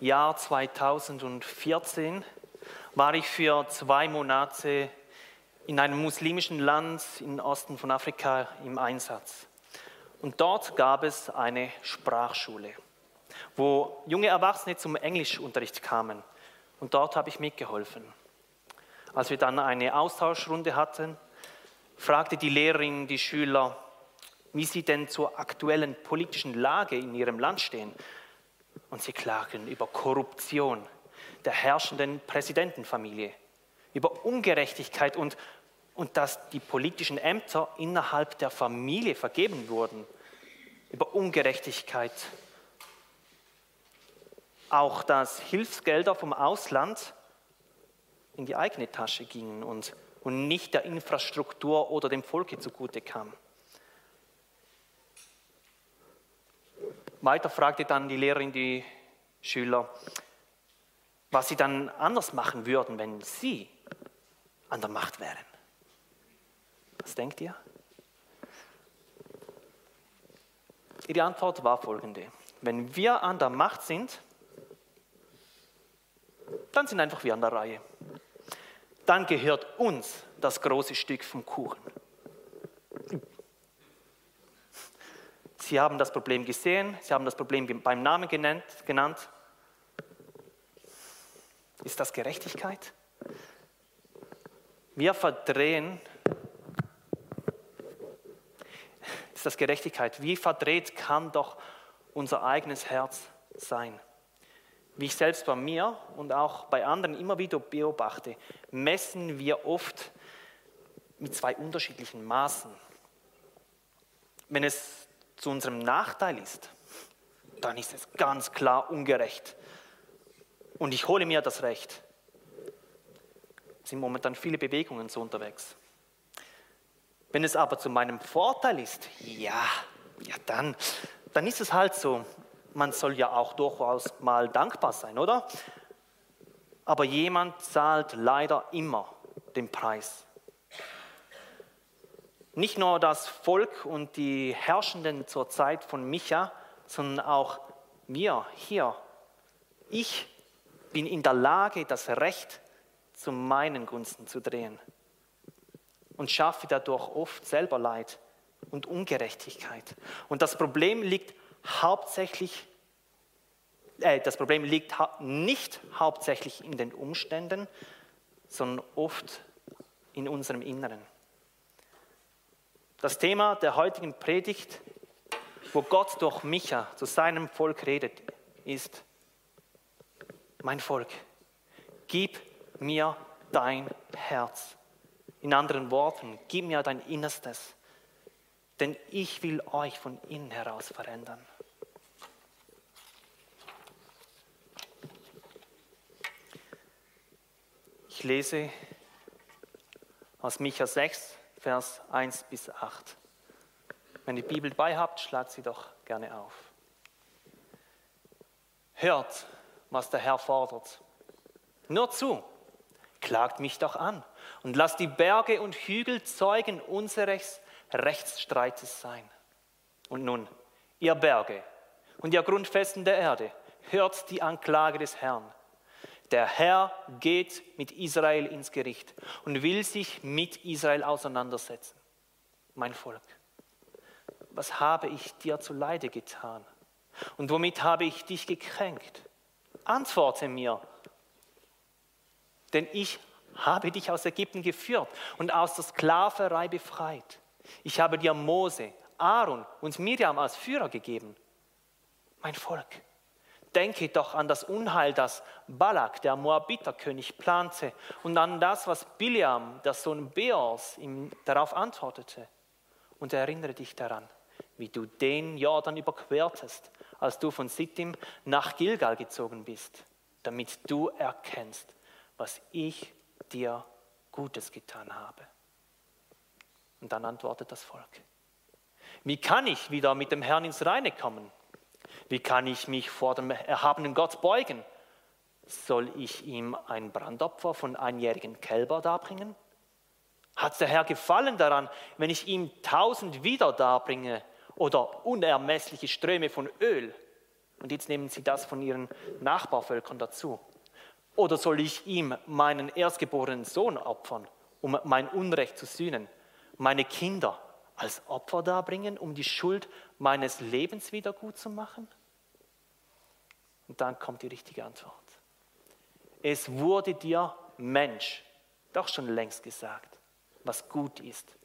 Jahr 2014 war ich für zwei Monate in einem muslimischen Land im Osten von Afrika im Einsatz. Und dort gab es eine Sprachschule, wo junge Erwachsene zum Englischunterricht kamen. Und dort habe ich mitgeholfen. Als wir dann eine Austauschrunde hatten, fragte die Lehrerin die Schüler, wie sie denn zur aktuellen politischen Lage in ihrem Land stehen. Und sie klagen über Korruption der herrschenden Präsidentenfamilie, über Ungerechtigkeit und, und dass die politischen Ämter innerhalb der Familie vergeben wurden, über Ungerechtigkeit. Auch dass Hilfsgelder vom Ausland in die eigene Tasche gingen und, und nicht der Infrastruktur oder dem Volke zugute kamen. Weiter fragte dann die Lehrerin die Schüler, was sie dann anders machen würden, wenn sie an der Macht wären. Was denkt ihr? Ihre Antwort war folgende. Wenn wir an der Macht sind, dann sind einfach wir an der Reihe. Dann gehört uns das große Stück vom Kuchen. Sie haben das Problem gesehen, Sie haben das Problem beim Namen genannt. genannt. Ist das Gerechtigkeit? Wir verdrehen. Ist das Gerechtigkeit? Wie verdreht kann doch unser eigenes Herz sein? Wie ich selbst bei mir und auch bei anderen immer wieder beobachte, messen wir oft mit zwei unterschiedlichen Maßen. Wenn es zu unserem Nachteil ist, dann ist es ganz klar ungerecht. Und ich hole mir das Recht. Es sind momentan viele Bewegungen so unterwegs. Wenn es aber zu meinem Vorteil ist, ja, ja dann, dann ist es halt so. Man soll ja auch durchaus mal dankbar sein, oder? Aber jemand zahlt leider immer den Preis. Nicht nur das Volk und die Herrschenden zur Zeit von Micha, sondern auch wir hier. Ich bin in der Lage, das Recht zu meinen Gunsten zu drehen und schaffe dadurch oft selber Leid und Ungerechtigkeit. Und das Problem liegt hauptsächlich, äh, das Problem liegt ha nicht hauptsächlich in den Umständen, sondern oft in unserem Inneren. Das Thema der heutigen Predigt, wo Gott durch Micha zu seinem Volk redet, ist, mein Volk, gib mir dein Herz. In anderen Worten, gib mir dein Innerstes, denn ich will euch von innen heraus verändern. Ich lese aus Micha 6, Vers 1 bis 8. Wenn ihr die Bibel bei habt, schlagt sie doch gerne auf. Hört, was der Herr fordert. Nur zu, klagt mich doch an und lasst die Berge und Hügel Zeugen unseres Rechtsstreites sein. Und nun, ihr Berge und ihr Grundfesten der Erde, hört die Anklage des Herrn. Der Herr geht mit Israel ins Gericht und will sich mit Israel auseinandersetzen. Mein Volk, was habe ich dir zu Leide getan? Und womit habe ich dich gekränkt? Antworte mir. Denn ich habe dich aus Ägypten geführt und aus der Sklaverei befreit. Ich habe dir Mose, Aaron und Miriam als Führer gegeben. Mein Volk, Denke doch an das Unheil, das Balak, der Moabiterkönig, plante und an das, was Biliam, der Sohn Beors, ihm darauf antwortete. Und erinnere dich daran, wie du den Jordan überquertest, als du von Sittim nach Gilgal gezogen bist, damit du erkennst, was ich dir Gutes getan habe. Und dann antwortet das Volk. Wie kann ich wieder mit dem Herrn ins Reine kommen? Wie kann ich mich vor dem erhabenen Gott beugen? Soll ich ihm ein Brandopfer von einjährigen Kälber darbringen? Hat der Herr Gefallen daran, wenn ich ihm tausend wieder darbringe oder unermessliche Ströme von Öl? Und jetzt nehmen sie das von ihren Nachbarvölkern dazu. Oder soll ich ihm meinen erstgeborenen Sohn opfern, um mein Unrecht zu sühnen? Meine Kinder als Opfer darbringen, um die Schuld meines Lebens wieder gut zu machen? Und dann kommt die richtige Antwort. Es wurde dir Mensch doch schon längst gesagt, was gut ist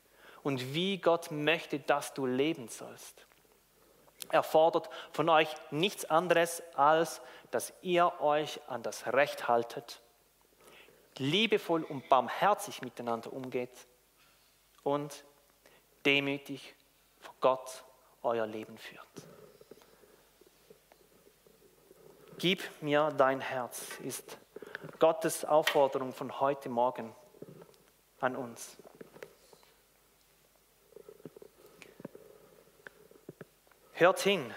und wie Gott möchte, dass du leben sollst. Er fordert von euch nichts anderes, als dass ihr euch an das Recht haltet, liebevoll und barmherzig miteinander umgeht und demütig vor Gott euer Leben führt. Gib mir dein Herz ist Gottes Aufforderung von heute Morgen an uns. Hört hin.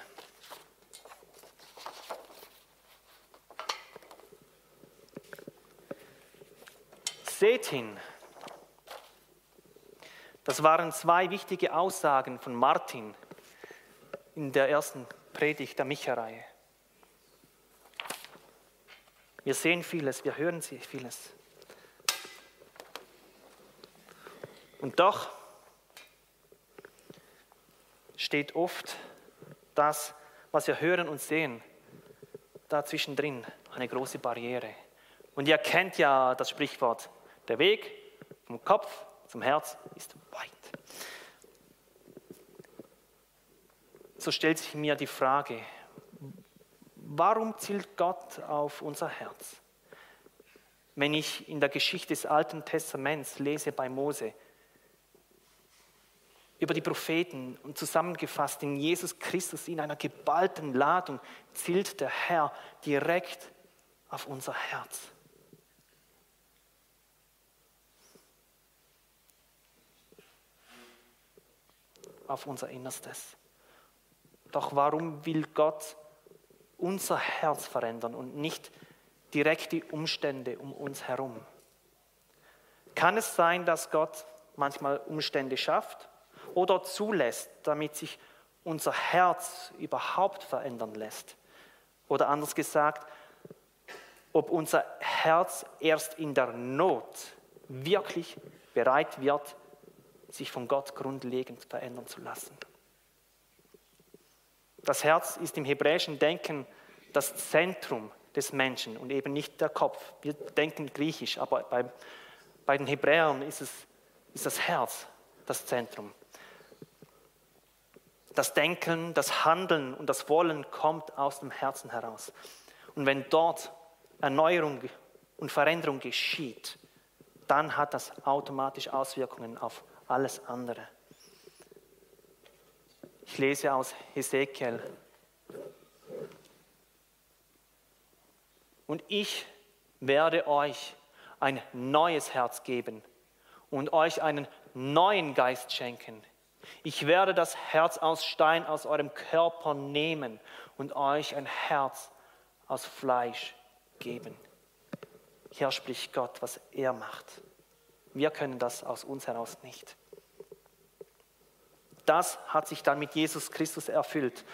Seht hin. Das waren zwei wichtige Aussagen von Martin in der ersten Predigt der Micha-Reihe. Wir sehen vieles, wir hören vieles. Und doch steht oft das, was wir hören und sehen, da zwischendrin eine große Barriere. Und ihr kennt ja das Sprichwort, der Weg vom Kopf zum Herz ist weit. So stellt sich mir die Frage, warum zielt Gott auf unser Herz? Wenn ich in der Geschichte des Alten Testaments lese bei Mose, über die Propheten und zusammengefasst in Jesus Christus in einer geballten Ladung zielt der Herr direkt auf unser Herz. Auf unser Innerstes. Doch warum will Gott unser Herz verändern und nicht direkt die Umstände um uns herum? Kann es sein, dass Gott manchmal Umstände schafft, oder zulässt, damit sich unser Herz überhaupt verändern lässt. Oder anders gesagt, ob unser Herz erst in der Not wirklich bereit wird, sich von Gott grundlegend verändern zu lassen. Das Herz ist im hebräischen Denken das Zentrum des Menschen und eben nicht der Kopf. Wir denken griechisch, aber bei, bei den Hebräern ist, es, ist das Herz das Zentrum. Das Denken, das Handeln und das Wollen kommt aus dem Herzen heraus. Und wenn dort Erneuerung und Veränderung geschieht, dann hat das automatisch Auswirkungen auf alles andere. Ich lese aus Hesekiel. Und ich werde euch ein neues Herz geben und euch einen neuen Geist schenken. Ich werde das Herz aus Stein aus eurem Körper nehmen und euch ein Herz aus Fleisch geben. Hier spricht Gott, was er macht. Wir können das aus uns heraus nicht. Das hat sich dann mit Jesus Christus erfüllt.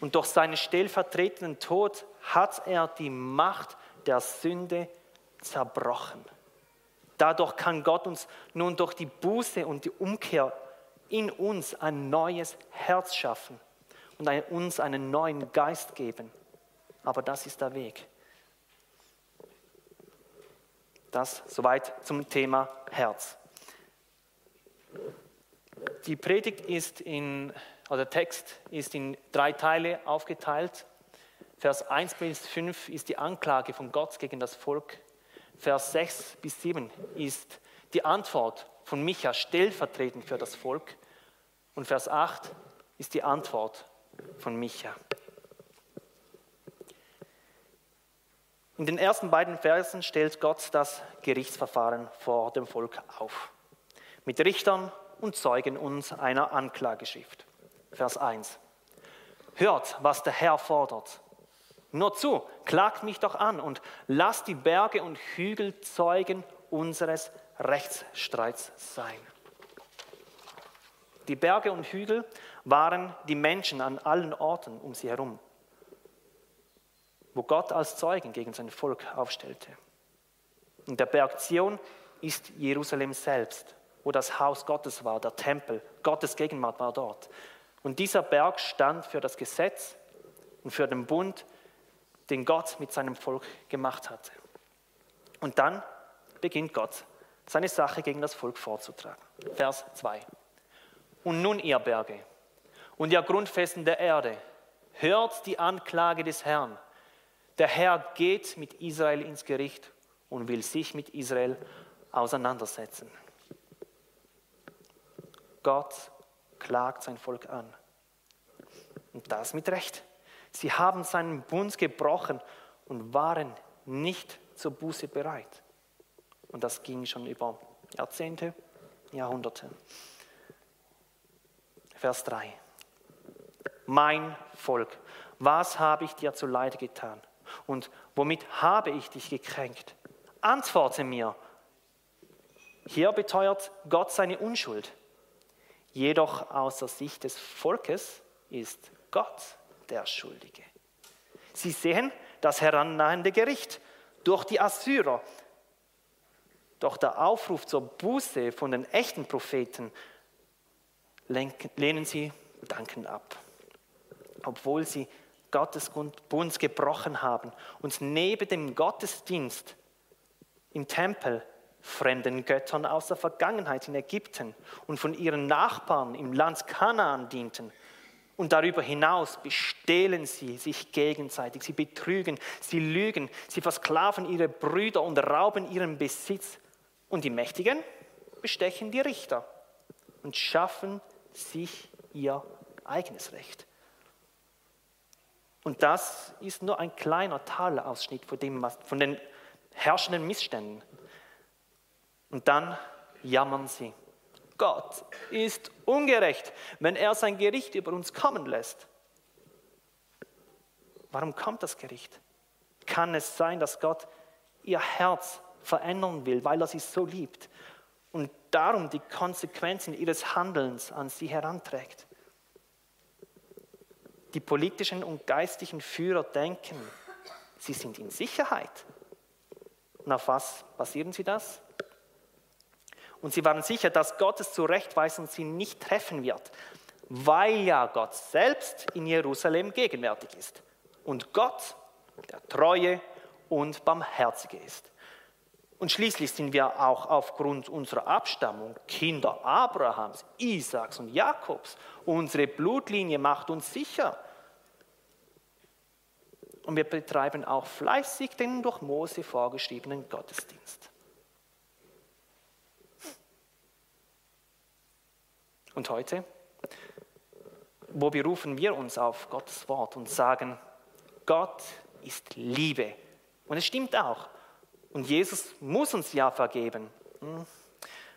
Und durch seinen stellvertretenden Tod hat er die Macht der Sünde zerbrochen. Dadurch kann Gott uns nun durch die Buße und die Umkehr in uns ein neues Herz schaffen und uns einen neuen Geist geben. Aber das ist der Weg. Das soweit zum Thema Herz. Die Predigt ist in, oder der Text ist in drei Teile aufgeteilt. Vers 1 bis 5 ist die Anklage von Gott gegen das Volk. Vers 6 bis 7 ist die Antwort von Micha stellvertretend für das Volk. Und Vers 8 ist die Antwort von Micha. In den ersten beiden Versen stellt Gott das Gerichtsverfahren vor dem Volk auf. Mit Richtern und Zeugen uns einer Anklageschrift. Vers 1. Hört, was der Herr fordert. Nur zu, klagt mich doch an und lasst die Berge und Hügel Zeugen unseres Rechtsstreits sein. Die Berge und Hügel waren die Menschen an allen Orten um sie herum. wo Gott als Zeugen gegen sein Volk aufstellte. Und der Berg Zion ist Jerusalem selbst, wo das Haus Gottes war, der Tempel. Gottes Gegenwart war dort. Und dieser Berg stand für das Gesetz und für den Bund, den Gott mit seinem Volk gemacht hatte. Und dann beginnt Gott, seine Sache gegen das Volk vorzutragen. Vers 2. Und nun, ihr Berge und ihr Grundfesten der Erde, hört die Anklage des Herrn. Der Herr geht mit Israel ins Gericht und will sich mit Israel auseinandersetzen. Gott klagt sein Volk an. Und das mit Recht. Sie haben seinen Bund gebrochen und waren nicht zur Buße bereit. Und das ging schon über Jahrzehnte, Jahrhunderte. Vers 3. Mein Volk, was habe ich dir zuleide getan? Und womit habe ich dich gekränkt? Antworte mir. Hier beteuert Gott seine Unschuld. Jedoch aus der Sicht des Volkes ist Gott der Schuldige. Sie sehen das herannahende Gericht durch die Assyrer. Doch der Aufruf zur Buße von den echten Propheten lehnen sie dankend ab, obwohl sie Gottes Bund gebrochen haben und neben dem Gottesdienst im Tempel fremden Göttern aus der Vergangenheit in Ägypten und von ihren Nachbarn im Land Kanaan dienten. Und darüber hinaus bestehlen sie sich gegenseitig, sie betrügen, sie lügen, sie versklaven ihre Brüder und rauben ihren Besitz. Und die Mächtigen bestechen die Richter und schaffen sich ihr eigenes Recht. Und das ist nur ein kleiner Teilausschnitt von, dem, von den herrschenden Missständen. Und dann jammern sie. Gott ist ungerecht, wenn er sein Gericht über uns kommen lässt. Warum kommt das Gericht? Kann es sein, dass Gott ihr Herz verändern will, weil er sie so liebt und darum die Konsequenzen ihres Handelns an sie heranträgt? Die politischen und geistlichen Führer denken, sie sind in Sicherheit. Und auf was basieren sie das? Und sie waren sicher, dass Gottes Zurechtweisung sie nicht treffen wird, weil ja Gott selbst in Jerusalem gegenwärtig ist. Und Gott, der Treue und Barmherzige ist. Und schließlich sind wir auch aufgrund unserer Abstammung Kinder Abrahams, Isaaks und Jakobs. Unsere Blutlinie macht uns sicher. Und wir betreiben auch fleißig den durch Mose vorgeschriebenen Gottesdienst. Und heute, wo berufen wir uns auf Gottes Wort und sagen, Gott ist Liebe. Und es stimmt auch. Und Jesus muss uns ja vergeben, hm,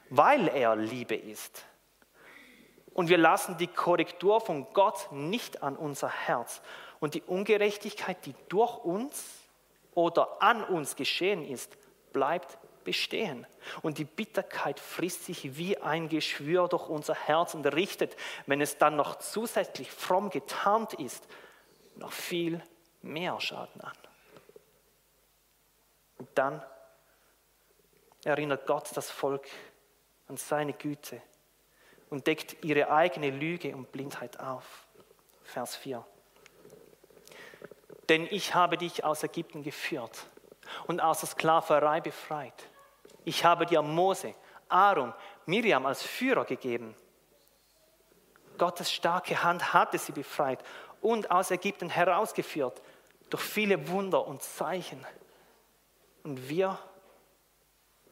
weil er Liebe ist. Und wir lassen die Korrektur von Gott nicht an unser Herz. Und die Ungerechtigkeit, die durch uns oder an uns geschehen ist, bleibt bestehen. Und die Bitterkeit frisst sich wie ein Geschwür durch unser Herz und richtet, wenn es dann noch zusätzlich fromm getarnt ist, noch viel mehr Schaden an. Und dann erinnert Gott das Volk an seine Güte und deckt ihre eigene Lüge und Blindheit auf. Vers 4. Denn ich habe dich aus Ägypten geführt und aus der Sklaverei befreit. Ich habe dir Mose, Aaron, Miriam als Führer gegeben. Gottes starke Hand hatte sie befreit und aus Ägypten herausgeführt durch viele Wunder und Zeichen. Und wir,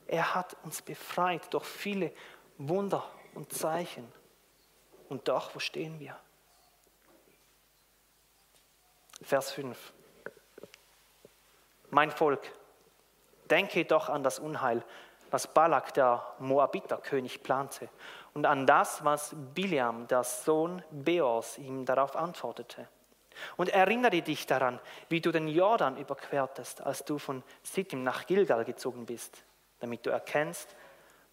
er hat uns befreit durch viele Wunder und Zeichen. Und doch, wo stehen wir? Vers 5. Mein Volk, Denke doch an das Unheil, was Balak, der Moabiterkönig, plante und an das, was Biliam, der Sohn Beors, ihm darauf antwortete. Und erinnere dich daran, wie du den Jordan überquertest, als du von Sittim nach Gilgal gezogen bist, damit du erkennst,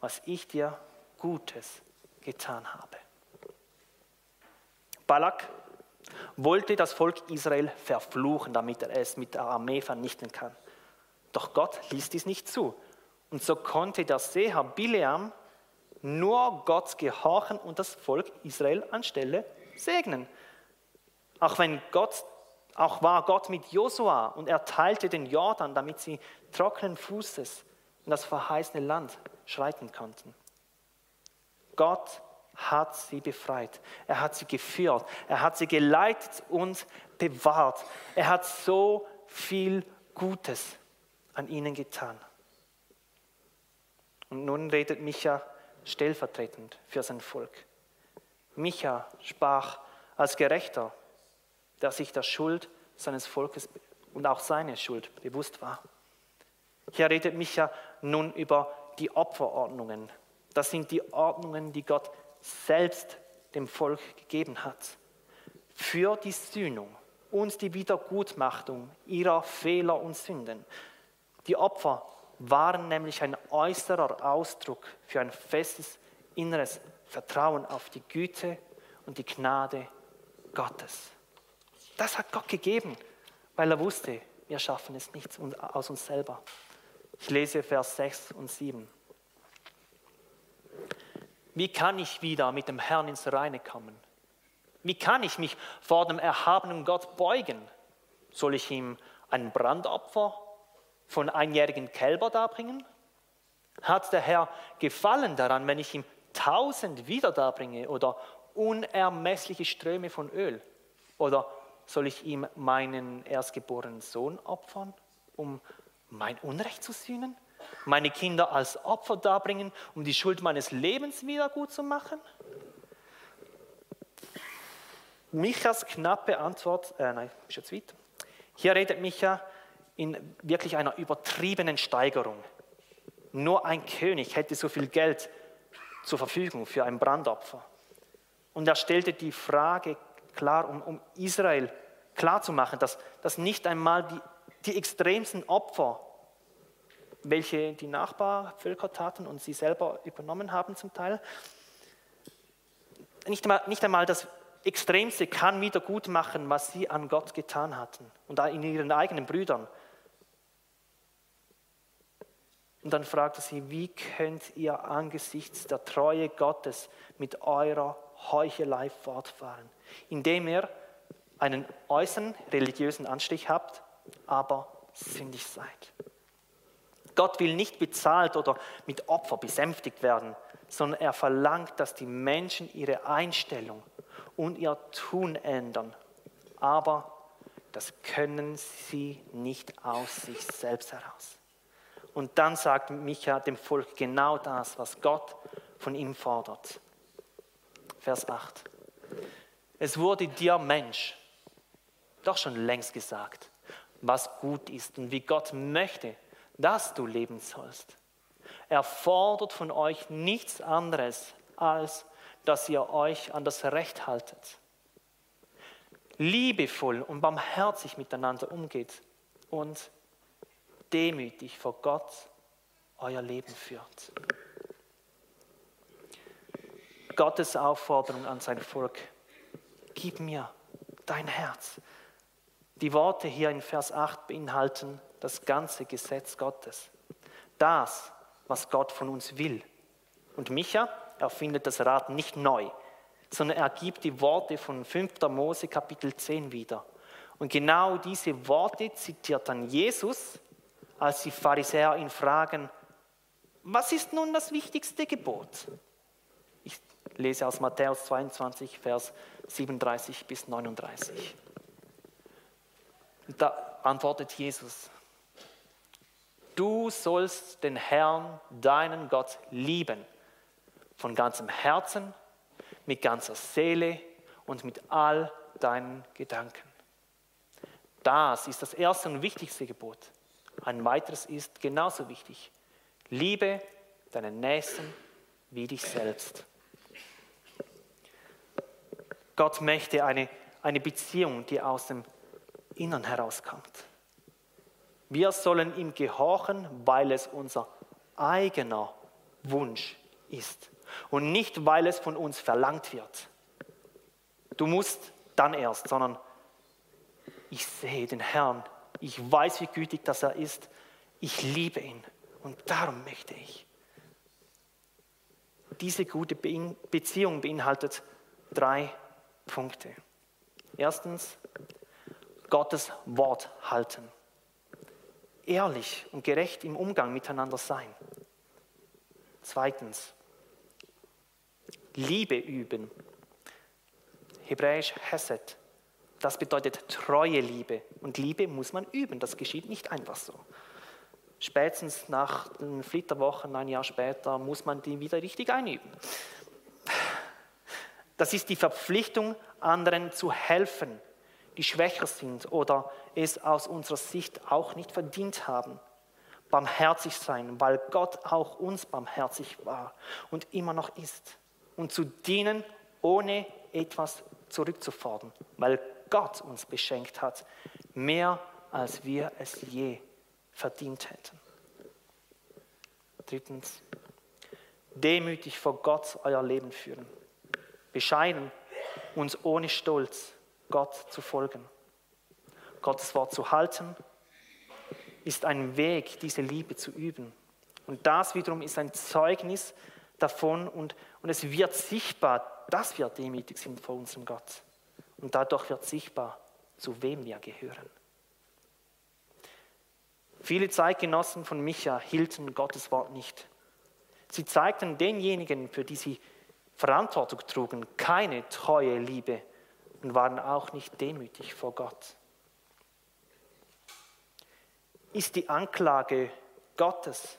was ich dir Gutes getan habe. Balak, wollte das Volk Israel verfluchen, damit er es mit der Armee vernichten kann. Doch Gott ließ dies nicht zu. Und so konnte der Seher Bileam nur Gott gehorchen und das Volk Israel anstelle segnen. Auch wenn Gott, auch war Gott mit Josua und er teilte den Jordan, damit sie trockenen Fußes in das verheißene Land schreiten konnten. Gott hat sie befreit. Er hat sie geführt. Er hat sie geleitet und bewahrt. Er hat so viel Gutes an ihnen getan. Und nun redet Micha stellvertretend für sein Volk. Micha sprach als Gerechter, der sich der Schuld seines Volkes und auch seine Schuld bewusst war. Hier redet Micha nun über die Opferordnungen. Das sind die Ordnungen, die Gott selbst dem Volk gegeben hat. Für die Sühnung und die Wiedergutmachung ihrer Fehler und Sünden. Die Opfer waren nämlich ein äußerer Ausdruck für ein festes inneres Vertrauen auf die Güte und die Gnade Gottes. Das hat Gott gegeben, weil er wusste, wir schaffen es nicht aus uns selber. Ich lese Vers 6 und 7. Wie kann ich wieder mit dem Herrn ins Reine kommen? Wie kann ich mich vor dem erhabenen Gott beugen? Soll ich ihm ein Brandopfer von einjährigen Kälber darbringen? Hat der Herr Gefallen daran, wenn ich ihm tausend wieder darbringe oder unermessliche Ströme von Öl? Oder soll ich ihm meinen erstgeborenen Sohn opfern, um mein Unrecht zu sühnen? Meine Kinder als Opfer darbringen, um die Schuld meines Lebens wieder gut zu machen? Michas knappe Antwort, äh, nein, ist jetzt weit. Hier redet Micha in wirklich einer übertriebenen Steigerung. Nur ein König hätte so viel Geld zur Verfügung für ein Brandopfer. Und er stellte die Frage klar, um, um Israel klarzumachen, dass, dass nicht einmal die, die extremsten Opfer, welche die Nachbarvölker taten und sie selber übernommen haben zum Teil, nicht einmal, nicht einmal das Extremste kann wieder gut machen, was sie an Gott getan hatten und in ihren eigenen Brüdern. Und dann fragte sie, wie könnt ihr angesichts der Treue Gottes mit eurer Heuchelei fortfahren, indem ihr einen äußeren religiösen Anstrich habt, aber sündig seid. Gott will nicht bezahlt oder mit Opfer besänftigt werden, sondern er verlangt, dass die Menschen ihre Einstellung und ihr Tun ändern. Aber das können sie nicht aus sich selbst heraus. Und dann sagt Micha dem Volk genau das, was Gott von ihm fordert. Vers 8. Es wurde dir Mensch doch schon längst gesagt, was gut ist und wie Gott möchte, dass du leben sollst. Er fordert von euch nichts anderes, als dass ihr euch an das Recht haltet. Liebevoll und barmherzig miteinander umgeht und demütig vor Gott euer Leben führt. Gottes Aufforderung an sein Volk, gib mir dein Herz. Die Worte hier in Vers 8 beinhalten das ganze Gesetz Gottes. Das, was Gott von uns will. Und Micha erfindet das Rad nicht neu, sondern er gibt die Worte von 5. Mose Kapitel 10 wieder. Und genau diese Worte zitiert dann Jesus als die Pharisäer ihn fragen, was ist nun das wichtigste Gebot? Ich lese aus Matthäus 22, Vers 37 bis 39. Und da antwortet Jesus, du sollst den Herrn, deinen Gott, lieben, von ganzem Herzen, mit ganzer Seele und mit all deinen Gedanken. Das ist das erste und wichtigste Gebot. Ein weiteres ist genauso wichtig. Liebe deinen Nächsten wie dich selbst. Gott möchte eine, eine Beziehung, die aus dem Innern herauskommt. Wir sollen ihm gehorchen, weil es unser eigener Wunsch ist und nicht, weil es von uns verlangt wird. Du musst dann erst, sondern ich sehe den Herrn, ich weiß, wie gütig das er ist, ich liebe ihn und darum möchte ich. Diese gute Beziehung beinhaltet drei Punkte. Erstens, Gottes Wort halten. Ehrlich und gerecht im Umgang miteinander sein. Zweitens, Liebe üben. Hebräisch Hesed. Das bedeutet treue Liebe. Und Liebe muss man üben. Das geschieht nicht einfach so. Spätestens nach den Flitterwochen, ein Jahr später, muss man die wieder richtig einüben. Das ist die Verpflichtung, anderen zu helfen, die schwächer sind oder es aus unserer Sicht auch nicht verdient haben. Barmherzig sein, weil Gott auch uns barmherzig war und immer noch ist. Und zu dienen, ohne etwas zurückzufordern, weil Gott uns beschenkt hat, mehr als wir es je verdient hätten. Drittens, demütig vor Gott euer Leben führen. Bescheiden, uns ohne Stolz Gott zu folgen. Gottes Wort zu halten, ist ein Weg, diese Liebe zu üben. Und das wiederum ist ein Zeugnis davon und, und es wird sichtbar, dass wir demütig sind vor unserem Gott. Und dadurch wird sichtbar, zu wem wir gehören. Viele Zeitgenossen von Micha hielten Gottes Wort nicht. Sie zeigten denjenigen, für die sie Verantwortung trugen, keine treue Liebe und waren auch nicht demütig vor Gott. Ist die Anklage Gottes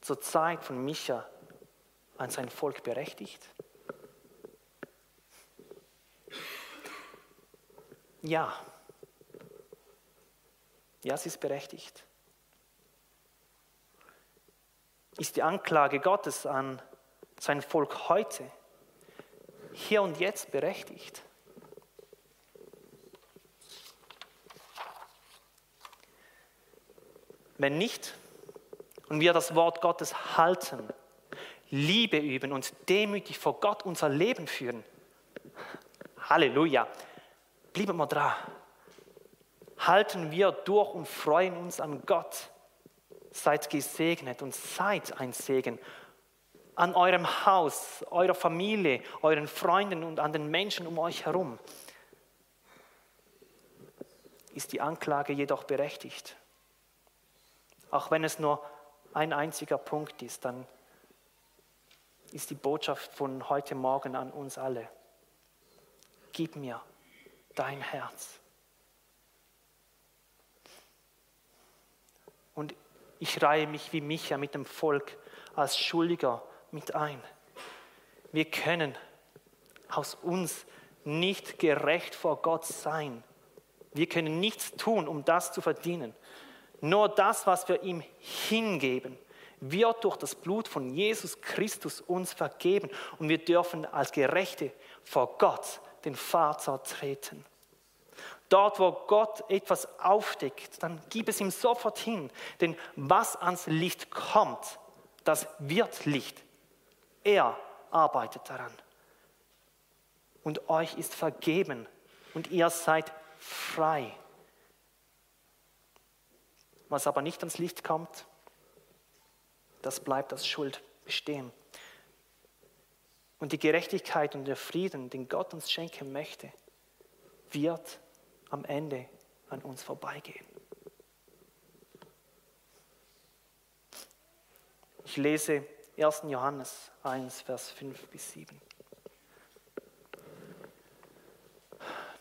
zur Zeit von Micha an sein Volk berechtigt? Ja. Ja, sie ist berechtigt. Ist die Anklage Gottes an sein Volk heute, hier und jetzt berechtigt? Wenn nicht, und wir das Wort Gottes halten, Liebe üben und demütig vor Gott unser Leben führen, Halleluja, bleiben wir dran. Halten wir durch und freuen uns an Gott. Seid gesegnet und seid ein Segen an eurem Haus, eurer Familie, euren Freunden und an den Menschen um euch herum. Ist die Anklage jedoch berechtigt? Auch wenn es nur ein einziger Punkt ist, dann ist die Botschaft von heute Morgen an uns alle. Gib mir dein Herz. Und ich reihe mich wie Micha mit dem Volk als Schuldiger mit ein. Wir können aus uns nicht gerecht vor Gott sein. Wir können nichts tun, um das zu verdienen. Nur das, was wir ihm hingeben, wird durch das Blut von Jesus Christus uns vergeben und wir dürfen als Gerechte vor Gott den Vater treten. Dort, wo Gott etwas aufdeckt, dann gib es ihm sofort hin. Denn was ans Licht kommt, das wird Licht. Er arbeitet daran. Und euch ist vergeben und ihr seid frei. Was aber nicht ans Licht kommt, das bleibt als Schuld bestehen. Und die Gerechtigkeit und der Frieden, den Gott uns schenken möchte, wird am Ende an uns vorbeigehen. Ich lese 1. Johannes 1, Vers 5 bis 7.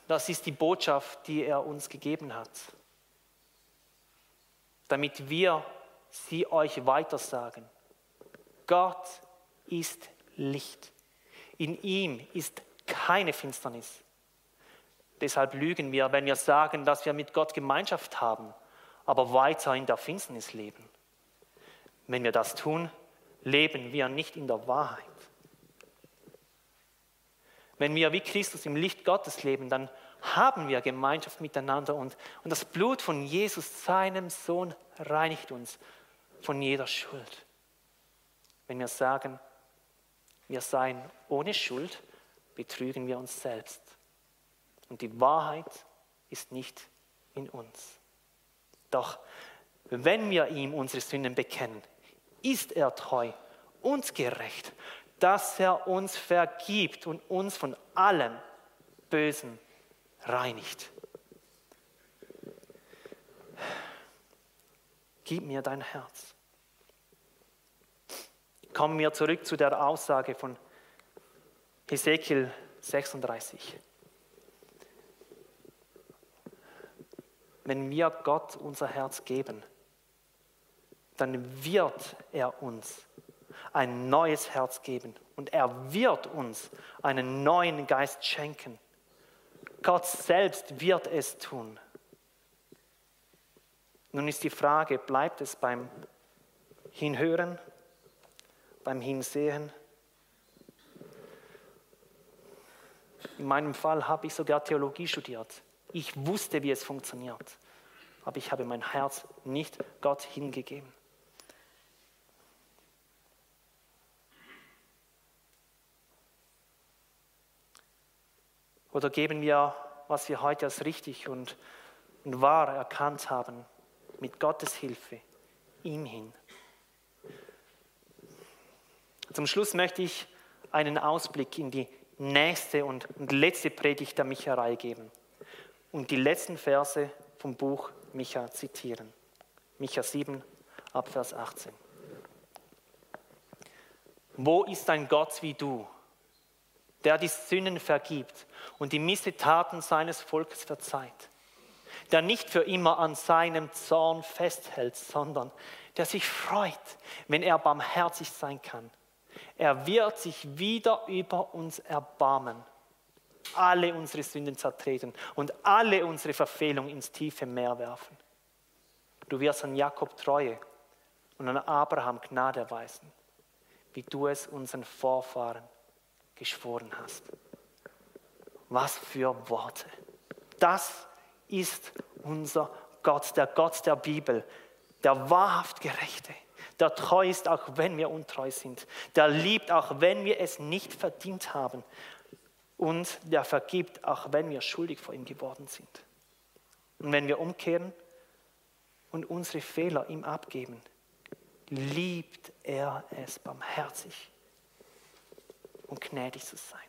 Das ist die Botschaft, die er uns gegeben hat damit wir sie euch weitersagen. Gott ist Licht. In ihm ist keine Finsternis. Deshalb lügen wir, wenn wir sagen, dass wir mit Gott Gemeinschaft haben, aber weiter in der Finsternis leben. Wenn wir das tun, leben wir nicht in der Wahrheit. Wenn wir wie Christus im Licht Gottes leben, dann haben wir Gemeinschaft miteinander und, und das Blut von Jesus, seinem Sohn, reinigt uns von jeder Schuld. Wenn wir sagen, wir seien ohne Schuld, betrügen wir uns selbst und die Wahrheit ist nicht in uns. Doch wenn wir ihm unsere Sünden bekennen, ist er treu und gerecht, dass er uns vergibt und uns von allem Bösen reinigt. Gib mir dein Herz. Kommen wir zurück zu der Aussage von Hesekiel 36. Wenn wir Gott unser Herz geben, dann wird er uns ein neues Herz geben und er wird uns einen neuen Geist schenken. Gott selbst wird es tun. Nun ist die Frage, bleibt es beim Hinhören, beim Hinsehen? In meinem Fall habe ich sogar Theologie studiert. Ich wusste, wie es funktioniert, aber ich habe mein Herz nicht Gott hingegeben. Oder geben wir, was wir heute als richtig und, und wahr erkannt haben, mit Gottes Hilfe ihm hin? Zum Schluss möchte ich einen Ausblick in die nächste und, letzte Predigt der Micherei geben und die letzten Verse vom Buch Micha zitieren. Micha 7, Abvers 18. Wo ist ein Gott wie du, der die Sünden vergibt und die Missetaten seines Volkes verzeiht, der nicht für immer an seinem Zorn festhält, sondern der sich freut, wenn er barmherzig sein kann. Er wird sich wieder über uns erbarmen alle unsere Sünden zertreten und alle unsere Verfehlungen ins tiefe Meer werfen. Du wirst an Jakob Treue und an Abraham Gnade erweisen, wie du es unseren Vorfahren geschworen hast. Was für Worte. Das ist unser Gott, der Gott der Bibel, der wahrhaft Gerechte, der treu ist, auch wenn wir untreu sind, der liebt, auch wenn wir es nicht verdient haben und der vergibt, auch wenn wir schuldig vor ihm geworden sind. Und wenn wir umkehren und unsere Fehler ihm abgeben, liebt er es barmherzig und gnädig zu sein.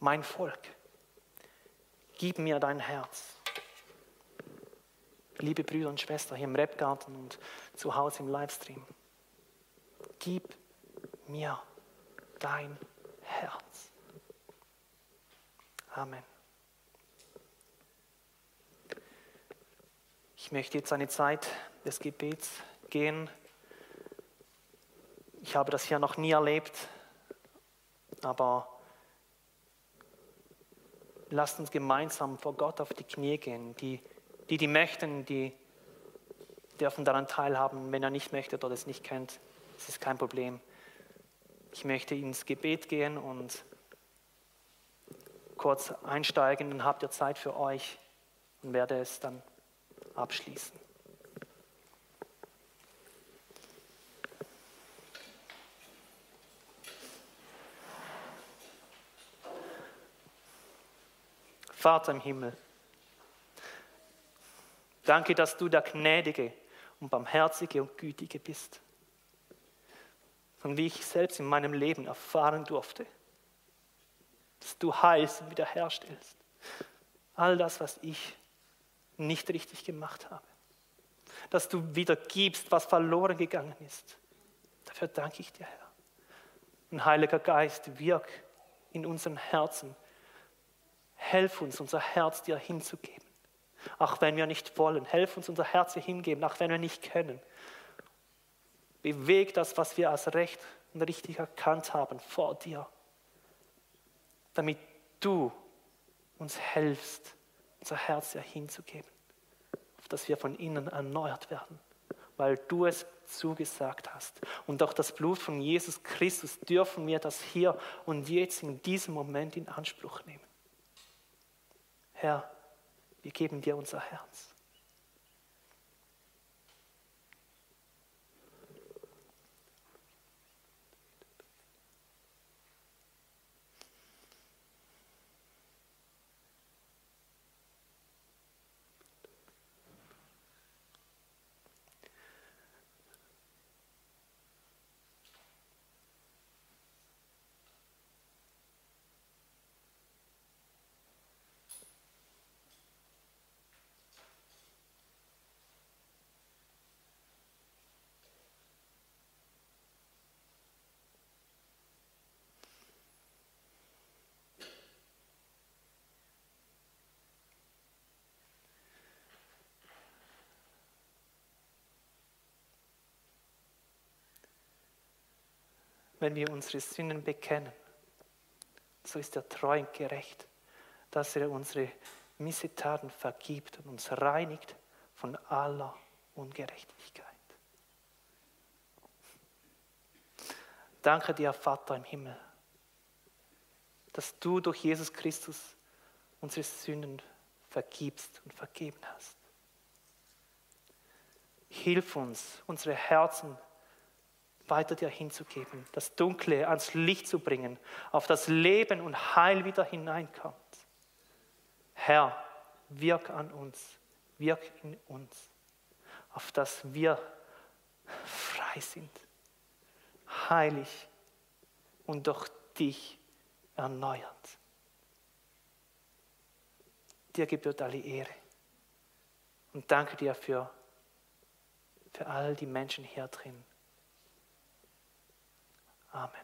Mein Volk, gib mir dein Herz. Liebe Brüder und Schwestern hier im Repgarten und zu Hause im Livestream, gib mir dein Herz. Amen. Ich möchte jetzt eine Zeit des Gebets gehen. Ich habe das hier noch nie erlebt, aber lasst uns gemeinsam vor Gott auf die Knie gehen. Die, die, die möchten, die dürfen daran teilhaben. Wenn er nicht möchte oder es nicht kennt, ist es kein Problem. Ich möchte ins Gebet gehen und kurz einsteigen, dann habt ihr Zeit für euch und werde es dann abschließen. Vater im Himmel, danke, dass du der Gnädige und Barmherzige und Gütige bist und wie ich selbst in meinem Leben erfahren durfte, dass du heilst und wiederherstellst. All das, was ich nicht richtig gemacht habe. Dass du wieder gibst, was verloren gegangen ist. Dafür danke ich dir, Herr. Und Heiliger Geist, wirk in unseren Herzen. Helf uns, unser Herz dir hinzugeben. Auch wenn wir nicht wollen. Helf uns, unser Herz hingeben, auch wenn wir nicht können. Beweg das, was wir als recht und richtig erkannt haben vor dir, damit du uns helfst, unser Herz ja hinzugeben, auf dass wir von innen erneuert werden, weil du es zugesagt hast. Und durch das Blut von Jesus Christus dürfen wir das hier und jetzt in diesem Moment in Anspruch nehmen. Herr, wir geben dir unser Herz. Wenn wir unsere Sünden bekennen, so ist er treu und gerecht, dass er unsere Missetaten vergibt und uns reinigt von aller Ungerechtigkeit. Danke dir, Vater im Himmel, dass du durch Jesus Christus unsere Sünden vergibst und vergeben hast. Hilf uns, unsere Herzen weiter dir hinzugeben, das Dunkle ans Licht zu bringen, auf das Leben und Heil wieder hineinkommt. Herr, wirk an uns, wirk in uns, auf dass wir frei sind, heilig und durch dich erneuert. Dir gebührt alle Ehre. Und danke dir für, für all die Menschen hier drin. Amen.